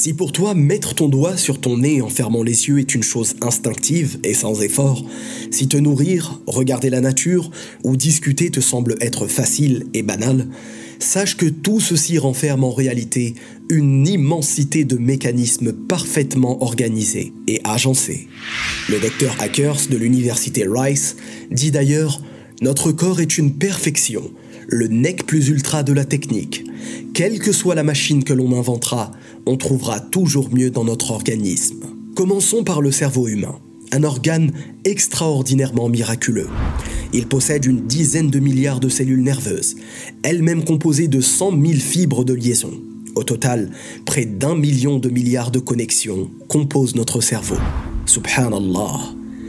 Si pour toi mettre ton doigt sur ton nez en fermant les yeux est une chose instinctive et sans effort, si te nourrir, regarder la nature ou discuter te semble être facile et banal, sache que tout ceci renferme en réalité une immensité de mécanismes parfaitement organisés et agencés. Le docteur Hackers de l'université Rice dit d'ailleurs Notre corps est une perfection, le nec plus ultra de la technique. Quelle que soit la machine que l'on inventera, on trouvera toujours mieux dans notre organisme. Commençons par le cerveau humain, un organe extraordinairement miraculeux. Il possède une dizaine de milliards de cellules nerveuses, elles-mêmes composées de 100 000 fibres de liaison. Au total, près d'un million de milliards de connexions composent notre cerveau. Subhanallah.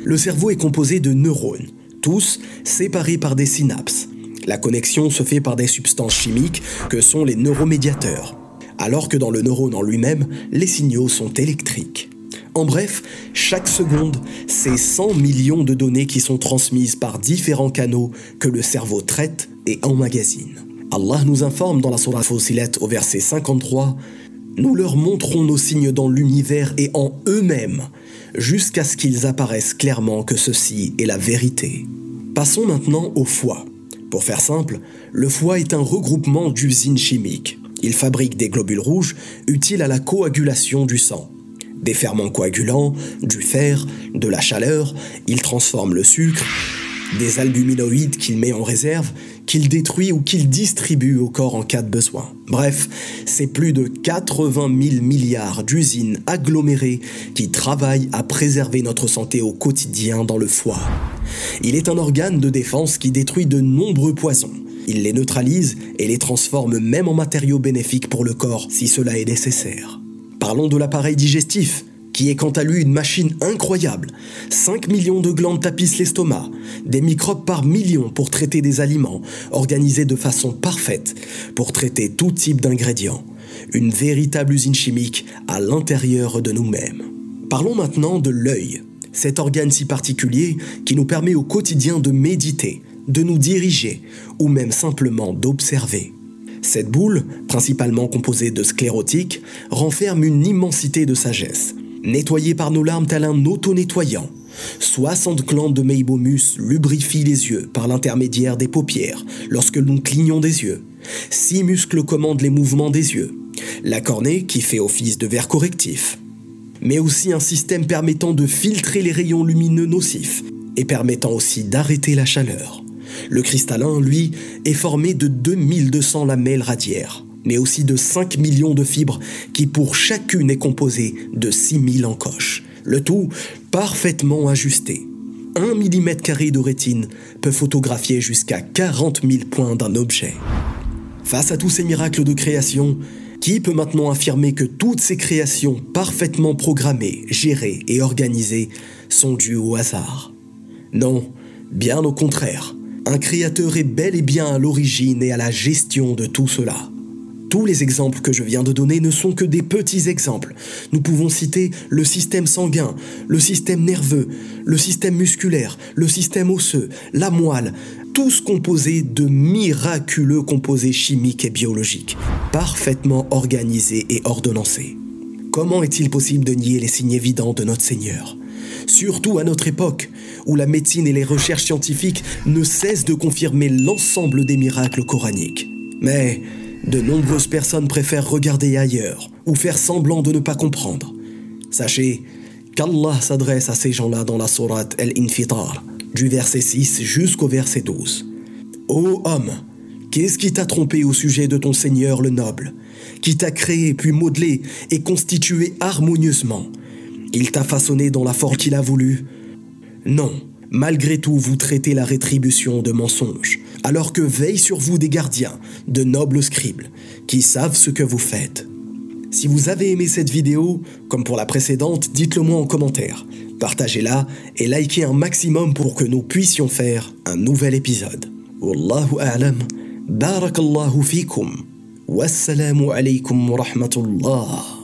Le cerveau est composé de neurones, tous séparés par des synapses. La connexion se fait par des substances chimiques que sont les neuromédiateurs, alors que dans le neurone en lui-même, les signaux sont électriques. En bref, chaque seconde, c'est 100 millions de données qui sont transmises par différents canaux que le cerveau traite et emmagasine. Allah nous informe dans la Surah Fusilat au verset 53 Nous leur montrons nos signes dans l'univers et en eux-mêmes, jusqu'à ce qu'ils apparaissent clairement que ceci est la vérité. Passons maintenant au foie. Pour faire simple, le foie est un regroupement d'usines chimiques. Il fabrique des globules rouges utiles à la coagulation du sang. Des ferments coagulants, du fer, de la chaleur, il transforme le sucre, des albuminoïdes qu'il met en réserve, qu'il détruit ou qu'il distribue au corps en cas de besoin. Bref, c'est plus de 80 000 milliards d'usines agglomérées qui travaillent à préserver notre santé au quotidien dans le foie. Il est un organe de défense qui détruit de nombreux poisons. Il les neutralise et les transforme même en matériaux bénéfiques pour le corps si cela est nécessaire. Parlons de l'appareil digestif, qui est quant à lui une machine incroyable. 5 millions de glandes tapissent l'estomac, des microbes par millions pour traiter des aliments, organisés de façon parfaite pour traiter tout type d'ingrédients. Une véritable usine chimique à l'intérieur de nous-mêmes. Parlons maintenant de l'œil, cet organe si particulier qui nous permet au quotidien de méditer, de nous diriger ou même simplement d'observer. Cette boule, principalement composée de sclérotiques, renferme une immensité de sagesse. Nettoyée par nos larmes tel un auto-nettoyant, 60 glandes de Meibomus lubrifient les yeux par l'intermédiaire des paupières lorsque nous clignons des yeux. Six muscles commandent les mouvements des yeux. La cornée qui fait office de verre correctif. Mais aussi un système permettant de filtrer les rayons lumineux nocifs et permettant aussi d'arrêter la chaleur. Le cristallin, lui, est formé de 2200 lamelles radiaires, mais aussi de 5 millions de fibres qui pour chacune est composée de 6000 encoches. Le tout parfaitement ajusté. 1 mm de rétine peut photographier jusqu'à 40 000 points d'un objet. Face à tous ces miracles de création, qui peut maintenant affirmer que toutes ces créations parfaitement programmées, gérées et organisées sont dues au hasard? Non, bien au contraire. Un créateur est bel et bien à l'origine et à la gestion de tout cela. Tous les exemples que je viens de donner ne sont que des petits exemples. Nous pouvons citer le système sanguin, le système nerveux, le système musculaire, le système osseux, la moelle, tous composés de miraculeux composés chimiques et biologiques, parfaitement organisés et ordonnancés. Comment est-il possible de nier les signes évidents de notre Seigneur? Surtout à notre époque, où la médecine et les recherches scientifiques ne cessent de confirmer l'ensemble des miracles coraniques. Mais de nombreuses personnes préfèrent regarder ailleurs ou faire semblant de ne pas comprendre. Sachez qu'Allah s'adresse à ces gens-là dans la sourate El-Infitar, du verset 6 jusqu'au verset 12. Ô homme, qu'est-ce qui t'a trompé au sujet de ton Seigneur le noble, qui t'a créé puis modelé et constitué harmonieusement? Il t'a façonné dans la forme qu'il a voulu Non, malgré tout vous traitez la rétribution de mensonge, alors que veillent sur vous des gardiens, de nobles scribes, qui savent ce que vous faites. Si vous avez aimé cette vidéo, comme pour la précédente, dites-le moi en commentaire. Partagez-la et likez un maximum pour que nous puissions faire un nouvel épisode. Wallahu a'lam. Barakallahu fikum. Wassalamu alaykum wa rahmatullah.